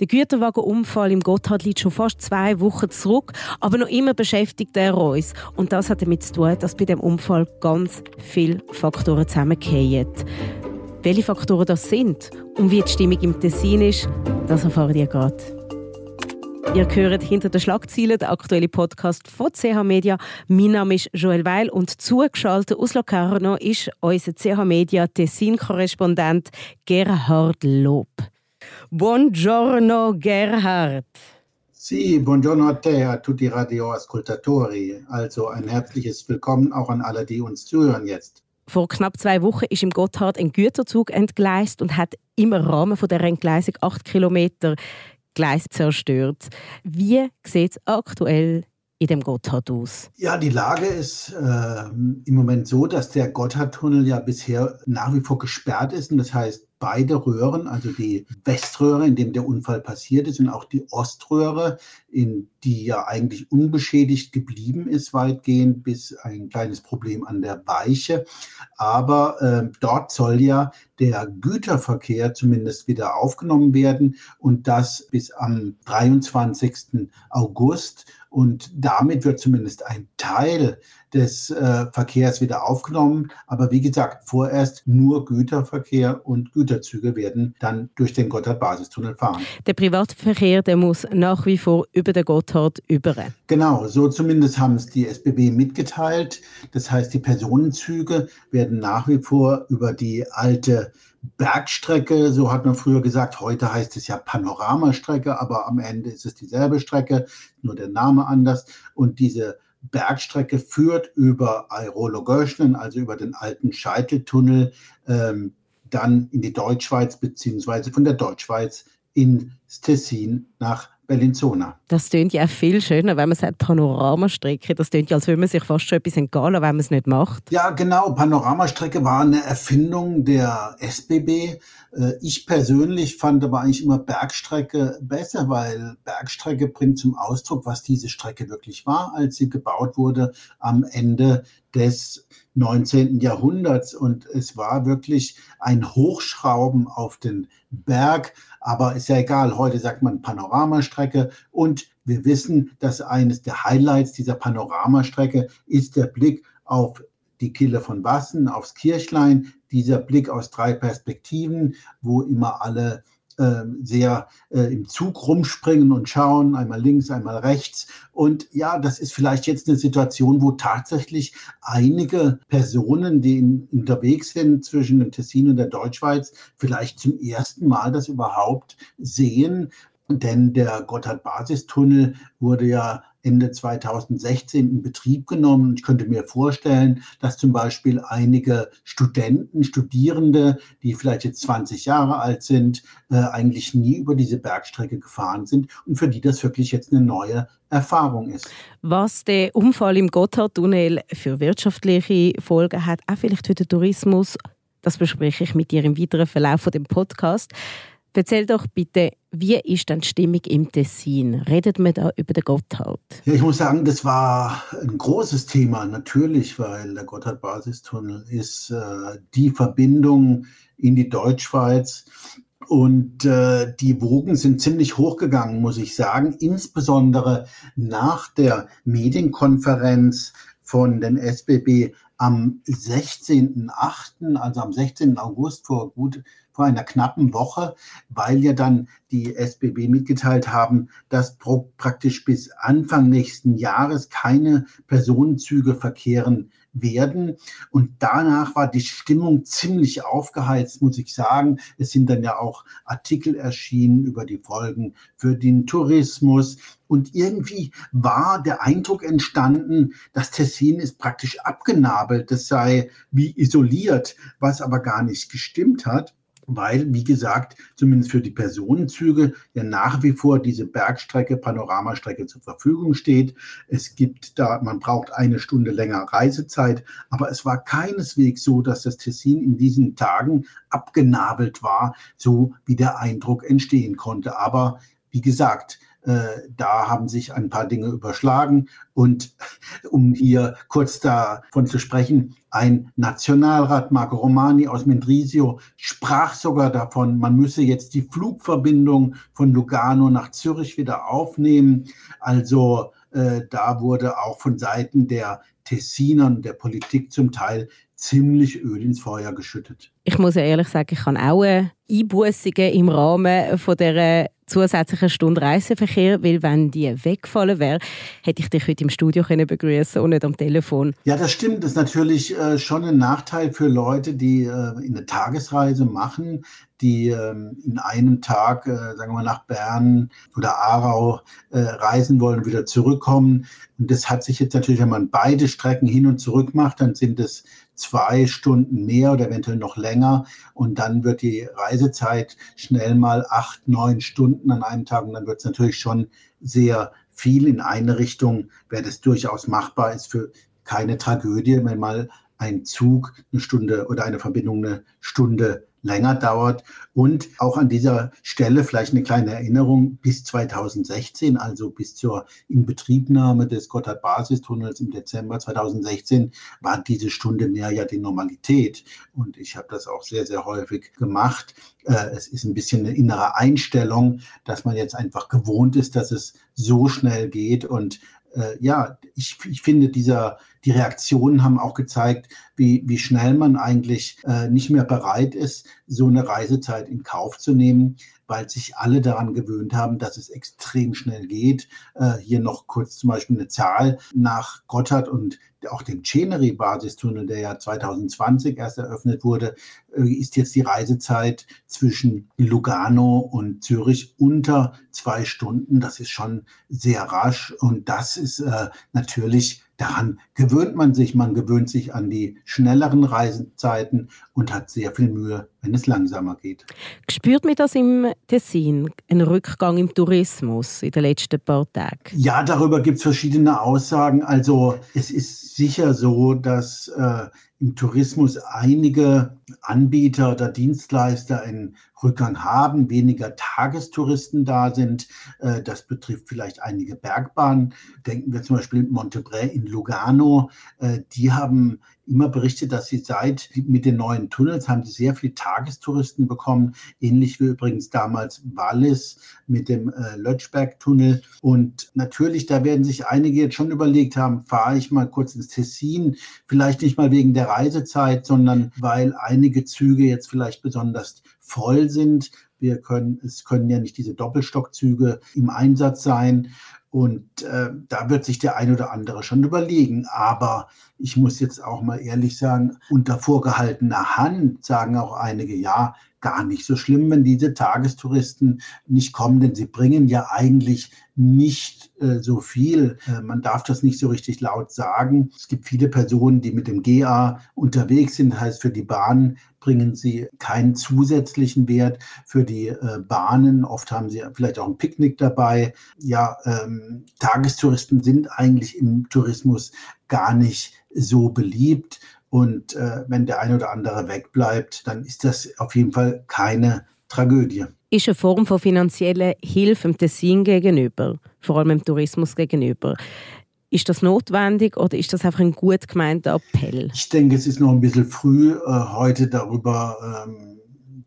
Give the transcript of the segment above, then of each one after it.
Der Güterwagenunfall im Gotthard liegt schon fast zwei Wochen zurück, aber noch immer beschäftigt er uns. Und das hat damit zu tun, dass bei dem Unfall ganz viele Faktoren zusammenkommen. Welche Faktoren das sind und wie die Stimmung im Tessin ist, das erfahrt ihr gerade. Ihr hört hinter den Schlagzeilen den aktuellen Podcast von CH Media. Mein Name ist Joel Weil und zugeschaltet aus Locarno ist unser CH Media Tessin-Korrespondent Gerhard Lob. Buongiorno Gerhard. Sì, buongiorno a te, a tutti radioascoltatori. Also ein herzliches Willkommen auch an alle, die uns zuhören jetzt. Vor knapp zwei Wochen ist im Gotthard ein Güterzug entgleist und hat im Rahmen von der Entgleisung acht Kilometer Gleis zerstört. Wie sieht es aktuell in dem Gotthard aus? Ja, die Lage ist äh, im Moment so, dass der Gotthardtunnel ja bisher nach wie vor gesperrt ist. Und das heißt, beide Röhren, also die Weströhre, in dem der Unfall passiert ist, und auch die Oströhre, in die ja eigentlich unbeschädigt geblieben ist, weitgehend, bis ein kleines Problem an der Weiche. Aber äh, dort soll ja der Güterverkehr zumindest wieder aufgenommen werden und das bis am 23. August. Und damit wird zumindest ein Teil des äh, Verkehrs wieder aufgenommen. Aber wie gesagt, vorerst nur Güterverkehr und Güterzüge werden dann durch den Gotthard-Basistunnel fahren. Der Privatverkehr, der muss nach wie vor über den Gotthard über. Genau, so zumindest haben es die SBB mitgeteilt. Das heißt, die Personenzüge werden nach wie vor über die alte Bergstrecke, so hat man früher gesagt, heute heißt es ja Panoramastrecke, aber am Ende ist es dieselbe Strecke, nur der Name anders. Und diese Bergstrecke führt über Airolo-Göschnen, also über den alten Scheiteltunnel, ähm, dann in die Deutschschweiz, beziehungsweise von der Deutschschweiz ins Tessin nach Bellinzona. Das klingt ja viel schöner, wenn man sagt Panoramastrecke. Das klingt ja, als würde man sich fast schon etwas entgehen, wenn man es nicht macht. Ja, genau. Panoramastrecke war eine Erfindung der SBB. Äh, ich persönlich fand aber eigentlich immer Bergstrecke besser, weil Bergstrecke bringt zum Ausdruck, was diese Strecke wirklich war, als sie gebaut wurde am Ende des 19. Jahrhunderts. Und es war wirklich ein Hochschrauben auf den Berg aber ist ja egal, heute sagt man Panoramastrecke und wir wissen, dass eines der Highlights dieser Panoramastrecke ist der Blick auf die Kille von Bassen, aufs Kirchlein, dieser Blick aus drei Perspektiven, wo immer alle ähm, sehr äh, im Zug rumspringen und schauen, einmal links, einmal rechts. Und ja, das ist vielleicht jetzt eine Situation, wo tatsächlich einige Personen, die in, unterwegs sind zwischen dem Tessin und der Deutschschweiz, vielleicht zum ersten Mal das überhaupt sehen. Denn der Gotthard-Basistunnel wurde ja Ende 2016 in Betrieb genommen. Ich könnte mir vorstellen, dass zum Beispiel einige Studenten, Studierende, die vielleicht jetzt 20 Jahre alt sind, äh, eigentlich nie über diese Bergstrecke gefahren sind und für die das wirklich jetzt eine neue Erfahrung ist. Was der Unfall im Gotthardtunnel für wirtschaftliche Folgen hat, auch vielleicht für den Tourismus, das bespreche ich mit dir im weiteren Verlauf von dem Podcast. Erzähl doch bitte, wie ist denn die Stimmung im Tessin? Redet man da über den Gotthard? Ja, ich muss sagen, das war ein großes Thema, natürlich, weil der Gotthard-Basistunnel ist äh, die Verbindung in die Deutschschweiz. Und äh, die Wogen sind ziemlich hochgegangen, muss ich sagen, insbesondere nach der Medienkonferenz von den SBB am 16.8., also am 16. August vor gut vor einer knappen Woche, weil ja dann die SBB mitgeteilt haben, dass praktisch bis Anfang nächsten Jahres keine Personenzüge verkehren werden. Und danach war die Stimmung ziemlich aufgeheizt, muss ich sagen. Es sind dann ja auch Artikel erschienen über die Folgen für den Tourismus. Und irgendwie war der Eindruck entstanden, das Tessin ist praktisch abgenabelt, das sei wie isoliert, was aber gar nicht gestimmt hat weil, wie gesagt, zumindest für die Personenzüge ja nach wie vor diese Bergstrecke, Panoramastrecke zur Verfügung steht. Es gibt da, man braucht eine Stunde länger Reisezeit, aber es war keineswegs so, dass das Tessin in diesen Tagen abgenabelt war, so wie der Eindruck entstehen konnte. Aber wie gesagt, da haben sich ein paar Dinge überschlagen. Und um hier kurz davon zu sprechen, ein Nationalrat, Marco Romani aus Mendrisio, sprach sogar davon, man müsse jetzt die Flugverbindung von Lugano nach Zürich wieder aufnehmen. Also äh, da wurde auch von Seiten der Tessinern, der Politik zum Teil ziemlich Öl ins Feuer geschüttet. Ich muss ja ehrlich sagen, ich habe auch Einbußungen im Rahmen von der zusätzlichen Stunde Reiseverkehr, weil wenn die wegfallen wäre, hätte ich dich heute im Studio können begrüßen und nicht am Telefon. Ja, das stimmt. Das ist natürlich äh, schon ein Nachteil für Leute, die äh, eine Tagesreise machen, die äh, in einem Tag, äh, sagen wir mal, nach Bern oder Aarau äh, reisen wollen und wieder zurückkommen. Und das hat sich jetzt natürlich, wenn man beide Strecken hin und zurück macht, dann sind es zwei Stunden mehr oder eventuell noch länger. Und dann wird die Reisezeit schnell mal acht, neun Stunden an einem Tag. Und dann wird es natürlich schon sehr viel in eine Richtung, wäre das durchaus machbar, ist für keine Tragödie, wenn mal ein Zug eine Stunde oder eine Verbindung eine Stunde länger dauert. Und auch an dieser Stelle vielleicht eine kleine Erinnerung, bis 2016, also bis zur Inbetriebnahme des Gotthard-Basistunnels im Dezember 2016, war diese Stunde mehr ja die Normalität. Und ich habe das auch sehr, sehr häufig gemacht. Äh, es ist ein bisschen eine innere Einstellung, dass man jetzt einfach gewohnt ist, dass es so schnell geht und äh, ja, ich, ich finde, dieser, die Reaktionen haben auch gezeigt, wie, wie schnell man eigentlich äh, nicht mehr bereit ist, so eine Reisezeit in Kauf zu nehmen, weil sich alle daran gewöhnt haben, dass es extrem schnell geht. Äh, hier noch kurz zum Beispiel eine Zahl nach Gotthard und auch dem Cheneri-Basistunnel, der ja 2020 erst eröffnet wurde, äh, ist jetzt die Reisezeit zwischen Lugano und Zürich unter zwei Stunden. Das ist schon sehr rasch und das ist äh, natürlich Daran gewöhnt man sich, man gewöhnt sich an die schnelleren Reisezeiten und hat sehr viel Mühe, wenn es langsamer geht. Spürt man das im Tessin, ein Rückgang im Tourismus in den letzten paar Tagen? Ja, darüber gibt es verschiedene Aussagen. Also es ist sicher so, dass äh, im Tourismus einige Anbieter oder Dienstleister einen Rückgang haben, weniger Tagestouristen da sind. Äh, das betrifft vielleicht einige Bergbahnen. Denken wir zum Beispiel Montebré in Lugano. Äh, die haben immer berichtet, dass sie seit mit den neuen Tunnels haben sie sehr viele Tagestouristen bekommen, ähnlich wie übrigens damals Wallis mit dem äh, Lötschberg-Tunnel. Und natürlich, da werden sich einige jetzt schon überlegt haben, fahre ich mal kurz ins Tessin, vielleicht nicht mal wegen der Reisezeit, sondern weil einige Züge jetzt vielleicht besonders voll sind. Wir können, es können ja nicht diese Doppelstockzüge im Einsatz sein. Und äh, da wird sich der ein oder andere schon überlegen. Aber ich muss jetzt auch mal ehrlich sagen, unter vorgehaltener Hand sagen auch einige, ja, gar nicht so schlimm, wenn diese Tagestouristen nicht kommen, denn sie bringen ja eigentlich nicht äh, so viel. Äh, man darf das nicht so richtig laut sagen. Es gibt viele Personen, die mit dem GA unterwegs sind. Das heißt, für die Bahn bringen sie keinen zusätzlichen Wert. Für die äh, Bahnen, oft haben sie vielleicht auch ein Picknick dabei. Ja, ähm, Tagestouristen sind eigentlich im Tourismus gar nicht so beliebt. Und äh, wenn der eine oder andere wegbleibt, dann ist das auf jeden Fall keine Tragödie. Ist eine Form von finanzieller Hilfe dem Tessin gegenüber, vor allem im Tourismus gegenüber. Ist das notwendig oder ist das einfach ein gut gemeinter Appell? Ich denke, es ist noch ein bisschen früh, äh, heute darüber ähm,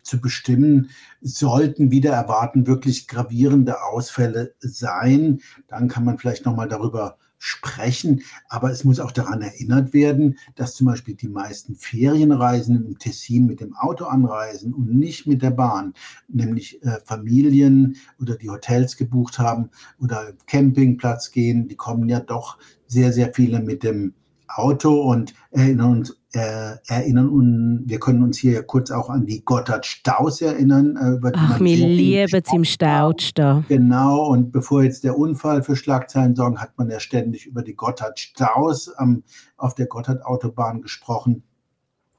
zu bestimmen. Sollten wieder erwarten wirklich gravierende Ausfälle sein, dann kann man vielleicht noch mal darüber sprechen, aber es muss auch daran erinnert werden, dass zum Beispiel die meisten Ferienreisenden im Tessin mit dem Auto anreisen und nicht mit der Bahn, nämlich äh, Familien oder die Hotels gebucht haben oder Campingplatz gehen, die kommen ja doch sehr, sehr viele mit dem Auto und erinnern uns, äh, erinnern und wir können uns hier kurz auch an die Gotthard-Staus erinnern. Äh, über Ach, wir lieben es im Stau stehen. Genau, und bevor jetzt der Unfall für Schlagzeilen sorgen, hat man ja ständig über die Gotthard-Staus ähm, auf der Gotthard-Autobahn gesprochen.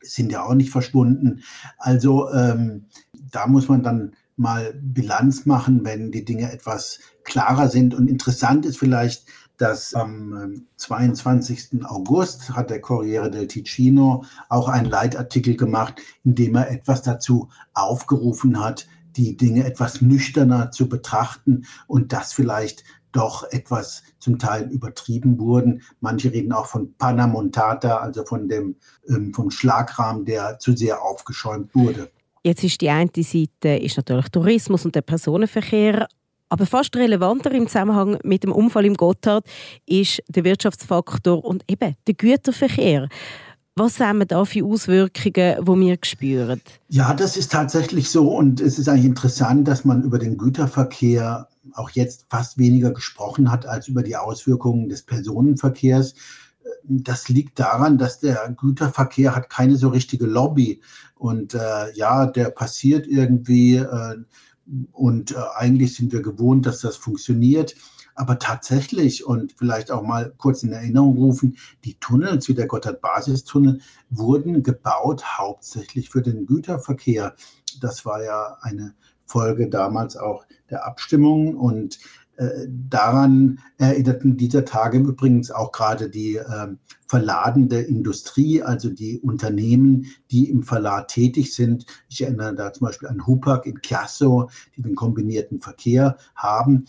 Sind ja auch nicht verschwunden. Also ähm, da muss man dann mal Bilanz machen, wenn die Dinge etwas klarer sind. Und interessant ist vielleicht, dass am 22. Ähm, August hat der Corriere del Ticino auch einen Leitartikel gemacht, in dem er etwas dazu aufgerufen hat, die Dinge etwas nüchterner zu betrachten und das vielleicht doch etwas zum Teil übertrieben wurden. Manche reden auch von Panamontata, also von dem ähm, vom Schlagrahmen, der zu sehr aufgeschäumt wurde. Jetzt ist die eine Seite ist natürlich Tourismus und der Personenverkehr, aber fast relevanter im Zusammenhang mit dem Unfall im Gotthard ist der Wirtschaftsfaktor und eben der Güterverkehr. Was haben wir da für Auswirkungen, die wir spüren? Ja, das ist tatsächlich so und es ist eigentlich interessant, dass man über den Güterverkehr auch jetzt fast weniger gesprochen hat als über die Auswirkungen des Personenverkehrs. Das liegt daran, dass der Güterverkehr hat keine so richtige Lobby und äh, ja, der passiert irgendwie äh, und äh, eigentlich sind wir gewohnt, dass das funktioniert. Aber tatsächlich und vielleicht auch mal kurz in Erinnerung rufen, die Tunnels wie der Gotthard-Basistunnel wurden gebaut hauptsächlich für den Güterverkehr. Das war ja eine Folge damals auch der Abstimmung und daran erinnerten dieser Tage übrigens auch gerade die äh, verladende Industrie, also die Unternehmen, die im Verlad tätig sind. Ich erinnere da zum Beispiel an Hupak in Chiasso, die den kombinierten Verkehr haben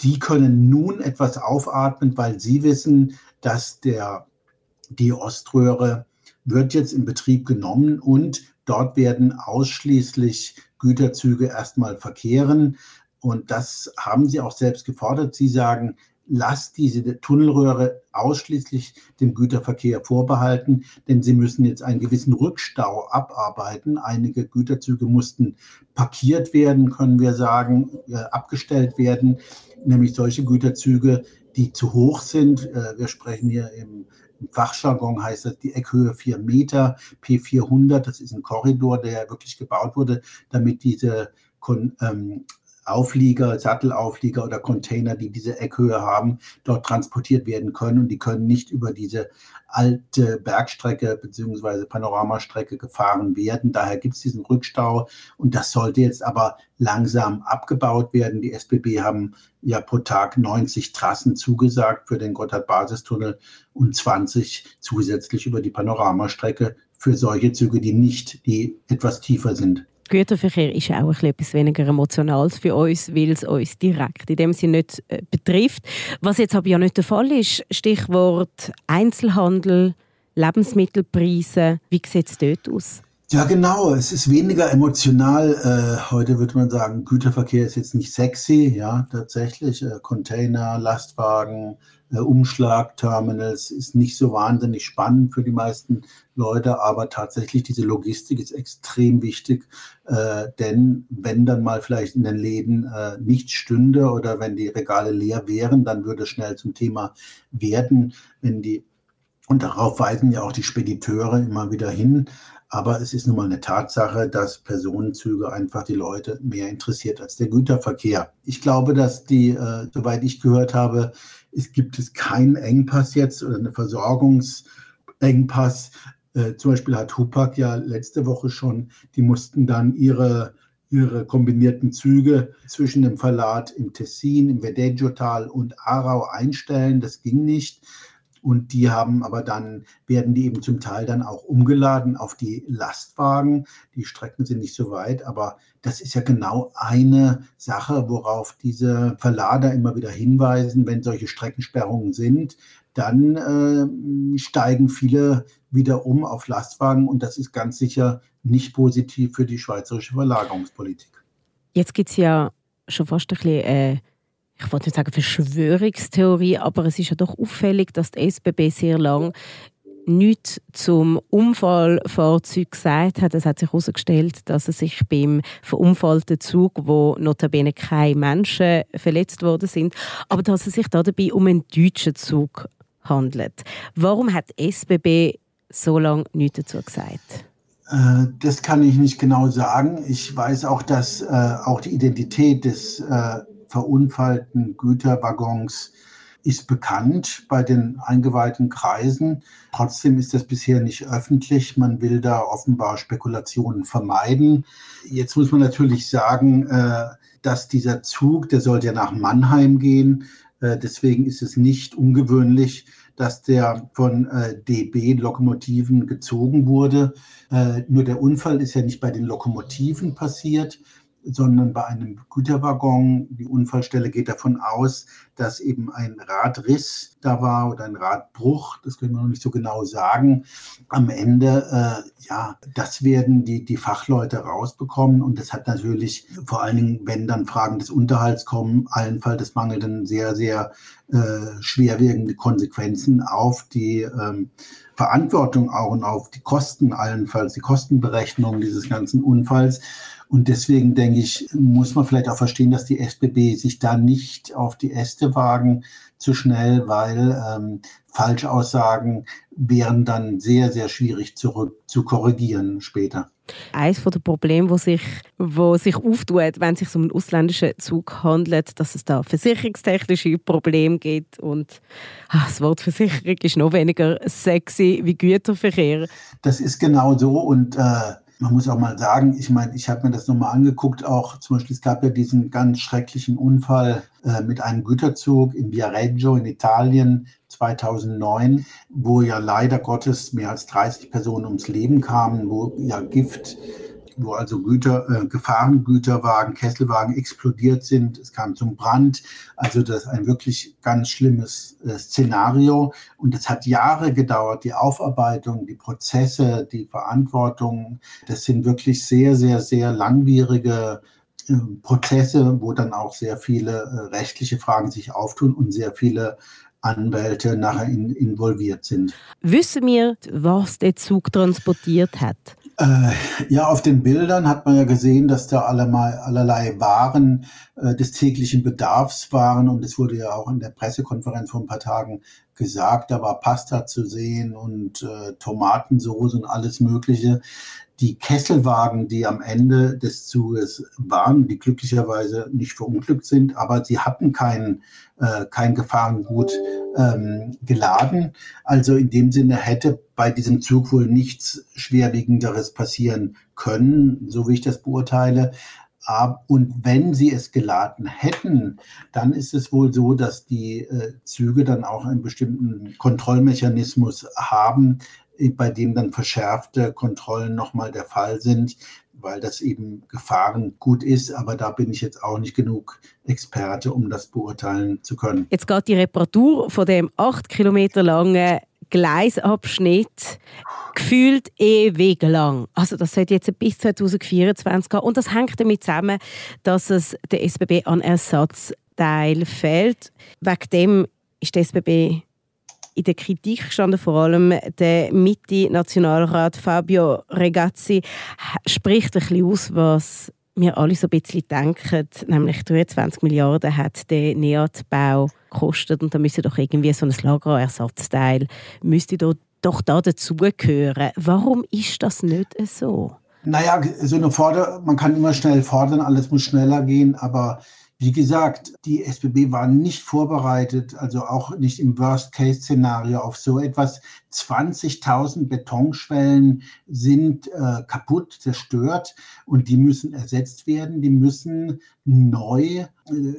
die können nun etwas aufatmen, weil sie wissen, dass der, die Oströhre wird jetzt in Betrieb genommen und dort werden ausschließlich Güterzüge erstmal verkehren. Und das haben sie auch selbst gefordert. Sie sagen, lasst diese Tunnelröhre ausschließlich dem Güterverkehr vorbehalten, denn sie müssen jetzt einen gewissen Rückstau abarbeiten. Einige Güterzüge mussten parkiert werden, können wir sagen, äh, abgestellt werden, nämlich solche Güterzüge, die zu hoch sind. Äh, wir sprechen hier im, Fachjargon heißt das die Eckhöhe 4 Meter, P400, das ist ein Korridor, der wirklich gebaut wurde, damit diese ähm, Auflieger, Sattelauflieger oder Container, die diese Eckhöhe haben, dort transportiert werden können. Und die können nicht über diese alte Bergstrecke bzw. Panoramastrecke gefahren werden. Daher gibt es diesen Rückstau. Und das sollte jetzt aber langsam abgebaut werden. Die SBB haben ja pro Tag 90 Trassen zugesagt für den Gotthard-Basistunnel und 20 zusätzlich über die Panoramastrecke für solche Züge, die nicht, die etwas tiefer sind. Güterverkehr ist auch etwas weniger emotional für uns, weil es uns direkt in dem Sinne nicht äh, betrifft. Was jetzt aber ja nicht der Fall ist, Stichwort Einzelhandel, Lebensmittelpreise, wie sieht es dort aus? Ja, genau. Es ist weniger emotional. Äh, heute würde man sagen, Güterverkehr ist jetzt nicht sexy. Ja, tatsächlich. Äh, Container, Lastwagen, äh, Umschlagterminals ist nicht so wahnsinnig spannend für die meisten Leute. Aber tatsächlich diese Logistik ist extrem wichtig. Äh, denn wenn dann mal vielleicht in den Läden äh, nichts stünde oder wenn die Regale leer wären, dann würde es schnell zum Thema werden, wenn die und darauf weisen ja auch die Spediteure immer wieder hin. Aber es ist nun mal eine Tatsache, dass Personenzüge einfach die Leute mehr interessiert als der Güterverkehr. Ich glaube, dass die, äh, soweit ich gehört habe, es gibt es keinen Engpass jetzt oder eine Versorgungsengpass. Äh, zum Beispiel hat Hupak ja letzte Woche schon, die mussten dann ihre ihre kombinierten Züge zwischen dem Verlat im Tessin, im Vedeggio-Tal und Aarau einstellen. Das ging nicht. Und die haben aber dann, werden die eben zum Teil dann auch umgeladen auf die Lastwagen. Die Strecken sind nicht so weit, aber das ist ja genau eine Sache, worauf diese Verlader immer wieder hinweisen, wenn solche Streckensperrungen sind. Dann äh, steigen viele wieder um auf Lastwagen und das ist ganz sicher nicht positiv für die schweizerische Verlagerungspolitik. Jetzt gibt es ja schon fast ein bisschen äh ich wollte nicht sagen Verschwörungstheorie, aber es ist ja doch auffällig, dass die SBB sehr lang nichts zum Unfallfahrzeug gesagt hat. Es hat sich herausgestellt, dass es sich beim verunfallten Zug, wo notabene keine Menschen verletzt worden sind, aber dass es sich dabei um einen deutschen Zug handelt. Warum hat die SBB so lange nichts dazu gesagt? Äh, das kann ich nicht genau sagen. Ich weiß auch, dass äh, auch die Identität des äh, verunfallten Güterwaggons ist bekannt bei den eingeweihten Kreisen. Trotzdem ist das bisher nicht öffentlich. Man will da offenbar Spekulationen vermeiden. Jetzt muss man natürlich sagen, äh, dass dieser Zug, der sollte ja nach Mannheim gehen. Äh, deswegen ist es nicht ungewöhnlich, dass der von äh, DB-Lokomotiven gezogen wurde. Nur der Unfall ist ja nicht bei den Lokomotiven passiert, sondern bei einem Güterwaggon. Die Unfallstelle geht davon aus, dass eben ein Radriss da war oder ein Radbruch. Das können wir noch nicht so genau sagen. Am Ende, äh, ja, das werden die, die Fachleute rausbekommen. Und das hat natürlich vor allen Dingen, wenn dann Fragen des Unterhalts kommen, allenfalls des Mangelnden sehr, sehr äh, schwerwiegende Konsequenzen auf die ähm, Verantwortung auch und auf die Kosten allenfalls, die Kostenberechnung dieses ganzen Unfalls. Und deswegen denke ich, muss man vielleicht auch verstehen, dass die SBB sich da nicht auf die Äste wagen zu schnell, weil ähm, Falschaussagen wären dann sehr, sehr schwierig zurück zu korrigieren später. Eines der Probleme, wo sich, wo sich auftut, wenn es sich um einen ausländischen Zug handelt, dass es da versicherungstechnische Probleme gibt und ach, das Wort Versicherung ist noch weniger sexy wie Güterverkehr. Das ist genau so und äh, man muss auch mal sagen, ich meine, ich habe mir das nochmal angeguckt, auch. Zum Beispiel, es gab ja diesen ganz schrecklichen Unfall äh, mit einem Güterzug in Viareggio in Italien 2009, wo ja leider Gottes mehr als 30 Personen ums Leben kamen, wo ja Gift wo also Güter, äh, Gefahrengüterwagen, Kesselwagen explodiert sind. Es kam zum Brand. Also das ist ein wirklich ganz schlimmes äh, Szenario. Und es hat Jahre gedauert, die Aufarbeitung, die Prozesse, die Verantwortung. Das sind wirklich sehr, sehr, sehr langwierige äh, Prozesse, wo dann auch sehr viele äh, rechtliche Fragen sich auftun und sehr viele Anwälte nachher in, involviert sind. Wissen wir, was der Zug transportiert hat? Äh, ja, auf den Bildern hat man ja gesehen, dass da allerlei, allerlei Waren äh, des täglichen Bedarfs waren. Und es wurde ja auch in der Pressekonferenz vor ein paar Tagen gesagt, da war Pasta zu sehen und äh, Tomatensauce und alles Mögliche die Kesselwagen, die am Ende des Zuges waren, die glücklicherweise nicht verunglückt sind, aber sie hatten kein, äh, kein Gefahrengut ähm, geladen. Also in dem Sinne hätte bei diesem Zug wohl nichts Schwerwiegenderes passieren können, so wie ich das beurteile. Und wenn sie es geladen hätten, dann ist es wohl so, dass die äh, Züge dann auch einen bestimmten Kontrollmechanismus haben, bei dem dann verschärfte Kontrollen nochmal der Fall sind, weil das eben Gefahren gut ist. Aber da bin ich jetzt auch nicht genug Experte, um das beurteilen zu können. Jetzt geht die Reparatur von dem acht Kilometer langen Gleisabschnitt gefühlt ewig lang. Also das sollte jetzt bis 2024 gehen. Und das hängt damit zusammen, dass es der SBB an Ersatzteil fehlt. Wegen dem ist der SBB in der Kritik standen vor allem der Mitte-Nationalrat Fabio Regazzi spricht ein bisschen aus, was wir alle so ein bisschen denken, nämlich 23 Milliarden hat der NEAT-Bau gekostet und da müsste doch irgendwie so ein Lagerersatzteil müsste doch, da dazugehören. Warum ist das nicht so? Naja, so eine Forder man kann immer schnell fordern, alles muss schneller gehen, aber wie gesagt, die SBB war nicht vorbereitet, also auch nicht im Worst-Case-Szenario auf so etwas. 20.000 Betonschwellen sind äh, kaputt, zerstört und die müssen ersetzt werden, die müssen neu äh,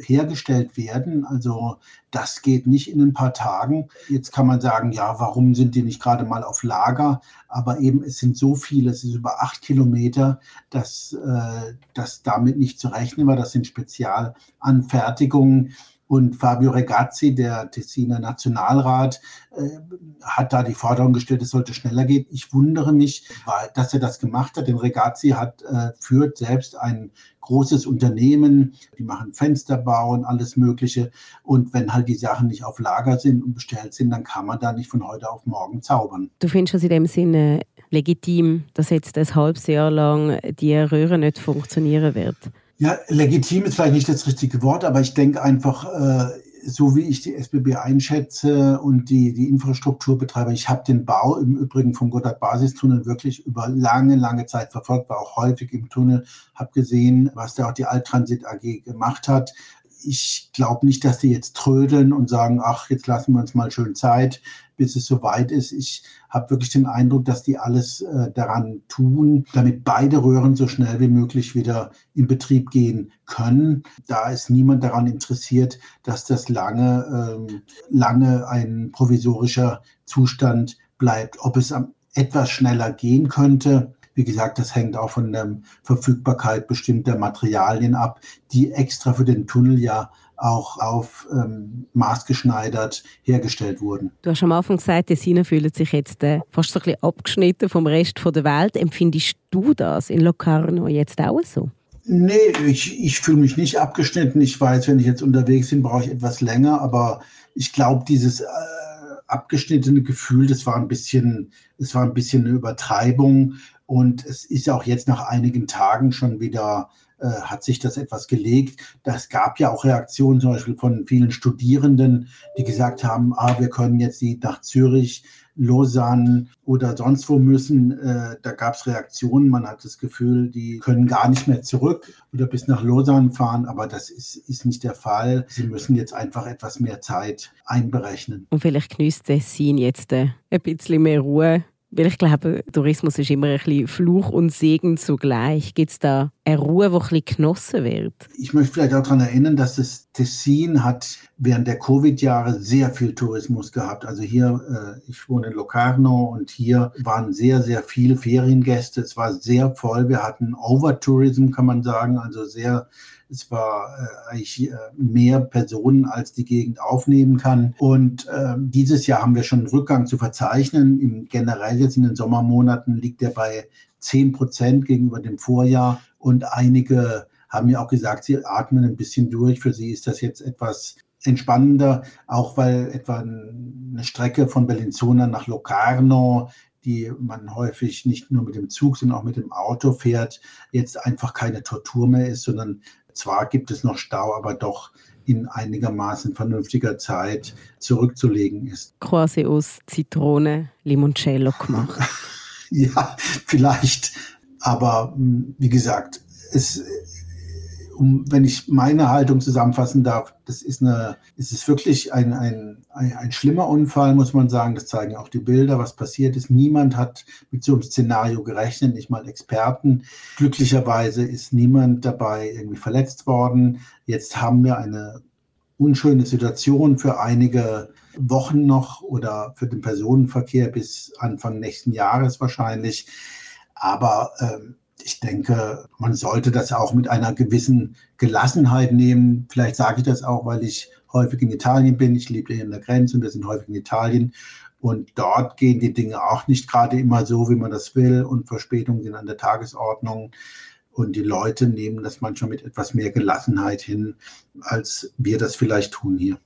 hergestellt werden. Also das geht nicht in ein paar Tagen. Jetzt kann man sagen, ja, warum sind die nicht gerade mal auf Lager? Aber eben, es sind so viele, es ist über acht Kilometer, dass, äh, dass damit nicht zu rechnen war. Das sind Spezialanfertigungen. Und Fabio Regazzi, der Tessiner Nationalrat, äh, hat da die Forderung gestellt, es sollte schneller gehen. Ich wundere mich, dass er das gemacht hat, denn Regazzi hat, äh, führt selbst ein großes Unternehmen, die machen Fensterbau und alles Mögliche. Und wenn halt die Sachen nicht auf Lager sind und bestellt sind, dann kann man da nicht von heute auf morgen zaubern. Du findest es in dem Sinne legitim, dass jetzt ein halbes Jahr lang die Röhre nicht funktionieren wird? Ja, legitim ist vielleicht nicht das richtige Wort, aber ich denke einfach, äh, so wie ich die SBB einschätze und die, die Infrastrukturbetreiber, ich habe den Bau im Übrigen vom Gotthard-Basistunnel wirklich über lange, lange Zeit verfolgt, war auch häufig im Tunnel, habe gesehen, was da auch die Alttransit AG gemacht hat ich glaube nicht, dass die jetzt trödeln und sagen, ach, jetzt lassen wir uns mal schön Zeit, bis es soweit ist. Ich habe wirklich den Eindruck, dass die alles äh, daran tun, damit beide Röhren so schnell wie möglich wieder in Betrieb gehen können. Da ist niemand daran interessiert, dass das lange, ähm, lange ein provisorischer Zustand bleibt. Ob es etwas schneller gehen könnte, Wie gesagt, das hängt auch von der Verfügbarkeit bestimmter Materialien ab, die extra für den Tunnel ja auch auf ähm, maßgeschneidert hergestellt wurden. Du hast am Anfang gesagt, die Sina fühlen sich jetzt äh, fast so ein bisschen abgeschnitten vom Rest der Welt. Empfindest du das in Locarno jetzt auch so? Nee, ich, ich fühle mich nicht abgeschnitten. Ich weiß, wenn ich jetzt unterwegs bin, brauche ich etwas länger, aber ich glaube, dieses äh, abgeschnittene Gefühl, das war ein bisschen, es war ein bisschen eine Übertreibung. Und es ist auch jetzt nach einigen Tagen schon wieder äh, hat sich das etwas gelegt. Das gab ja auch Reaktionen zum Beispiel von vielen Studierenden, die gesagt haben, ah, wir können jetzt nicht nach Zürich, Lausanne oder sonst wo müssen. Äh, da gab es Reaktionen. Man hat das Gefühl, die können gar nicht mehr zurück oder bis nach Lausanne fahren. Aber das ist, ist nicht der Fall. Sie müssen jetzt einfach etwas mehr Zeit einberechnen. Und vielleicht genießt Tessin jetzt äh, ein bisschen mehr Ruhe weil ich glaube, Tourismus ist immer ein bisschen Fluch und Segen zugleich. Gibt es da eine Ruhe, die ein bisschen genossen wird? Ich möchte vielleicht auch daran erinnern, dass das Tessin hat während der Covid-Jahre sehr viel Tourismus gehabt. Also hier, äh, ich wohne in Locarno und hier waren sehr, sehr viele Feriengäste. Es war sehr voll. Wir hatten Overtourism, kann man sagen, also sehr es war äh, eigentlich äh, mehr Personen, als die Gegend aufnehmen kann. Und äh, dieses Jahr haben wir schon einen Rückgang zu verzeichnen. Im generell jetzt in den Sommermonaten liegt er bei 10 Prozent gegenüber dem Vorjahr. Und einige haben ja auch gesagt, sie atmen ein bisschen durch. Für sie ist das jetzt etwas entspannender, auch weil etwa eine Strecke von Bellinzona nach Locarno die man häufig nicht nur mit dem Zug, sondern auch mit dem Auto fährt, jetzt einfach keine Tortur mehr ist, sondern zwar gibt es noch Stau, aber doch in einigermaßen vernünftiger Zeit zurückzulegen ist. Quasi aus Zitrone Limoncello gemacht. ja, vielleicht. Aber hm, wie gesagt, es um, wenn ich meine Haltung zusammenfassen darf, das ist eine, es ist wirklich ein, ein, ein, ein, schlimmer Unfall, muss man sagen. Das zeigen auch die Bilder, was passiert ist. Niemand hat mit so einem Szenario gerechnet, nicht mal Experten. Glücklicherweise ist niemand dabei irgendwie verletzt worden. Jetzt haben wir eine unschöne Situation für einige Wochen noch oder für den Personenverkehr bis Anfang nächsten Jahres wahrscheinlich. Aber ähm, ich denke, man sollte das auch mit einer gewissen Gelassenheit nehmen. Vielleicht sage ich das auch, weil ich häufig in Italien bin. Ich lebe hier in der Grenze und wir sind häufig in Italien. Und dort gehen die Dinge auch nicht gerade immer so, wie man das will. Und Verspätungen sind an der Tagesordnung. Und die Leute nehmen das manchmal mit etwas mehr Gelassenheit hin, als wir das vielleicht tun hier.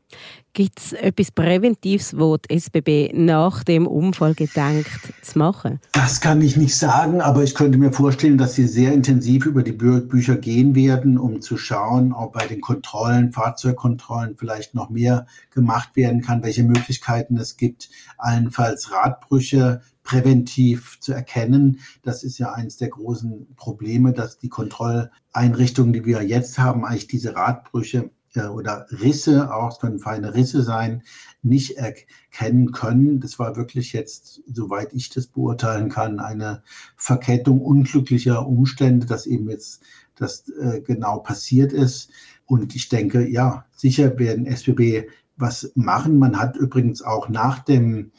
Gibt es etwas Präventives, wo die SBB nach dem Unfall gedenkt zu machen? Das kann ich nicht sagen, aber ich könnte mir vorstellen, dass sie sehr intensiv über die Bü Bücher gehen werden, um zu schauen, ob bei den Kontrollen, Fahrzeugkontrollen vielleicht noch mehr gemacht werden kann, welche Möglichkeiten es gibt, allenfalls Radbrüche präventiv zu erkennen. Das ist ja eines der großen Probleme, dass die Kontrolleinrichtungen, die wir jetzt haben, eigentlich diese Radbrüche oder Risse, auch es können feine Risse sein, nicht erkennen können. Das war wirklich jetzt, soweit ich das beurteilen kann, eine Verkettung unglücklicher Umstände, dass eben jetzt das äh, genau passiert ist. Und ich denke, ja, sicher werden SBB was machen. Man hat übrigens auch nach dem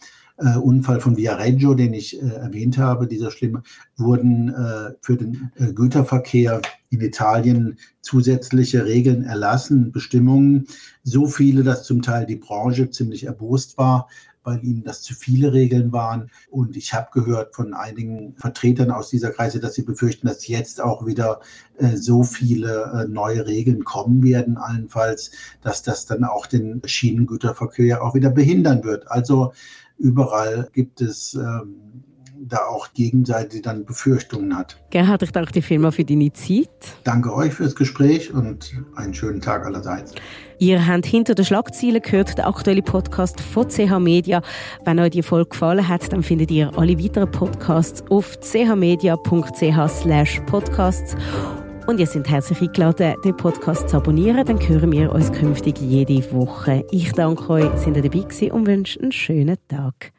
äh, Unfall von Viareggio, den ich äh, erwähnt habe, dieser schlimme, wurden äh, für den äh, Güterverkehr in Italien zusätzliche Regeln erlassen, Bestimmungen, so viele, dass zum Teil die Branche ziemlich erbost war, weil ihnen das zu viele Regeln waren. Und ich habe gehört von einigen Vertretern aus dieser Kreise, dass sie befürchten, dass jetzt auch wieder äh, so viele äh, neue Regeln kommen werden, allenfalls, dass das dann auch den Schienengüterverkehr auch wieder behindern wird. Also überall gibt es ähm, da auch Gegenseite, die dann Befürchtungen hat. Gerhard, ich danke dir vielmals für deine Zeit. Danke euch fürs Gespräch und einen schönen Tag allerseits. Ihr habt hinter den Schlagzeilen gehört, der aktuelle Podcast von CH Media. Wenn euch die Folge gefallen hat, dann findet ihr alle weiteren Podcasts auf chmedia.ch podcasts. Und ihr seid herzlich eingeladen, den Podcast zu abonnieren. Dann hören wir uns künftig jede Woche. Ich danke euch, sind ihr dabei gewesen und wünsche einen schönen Tag.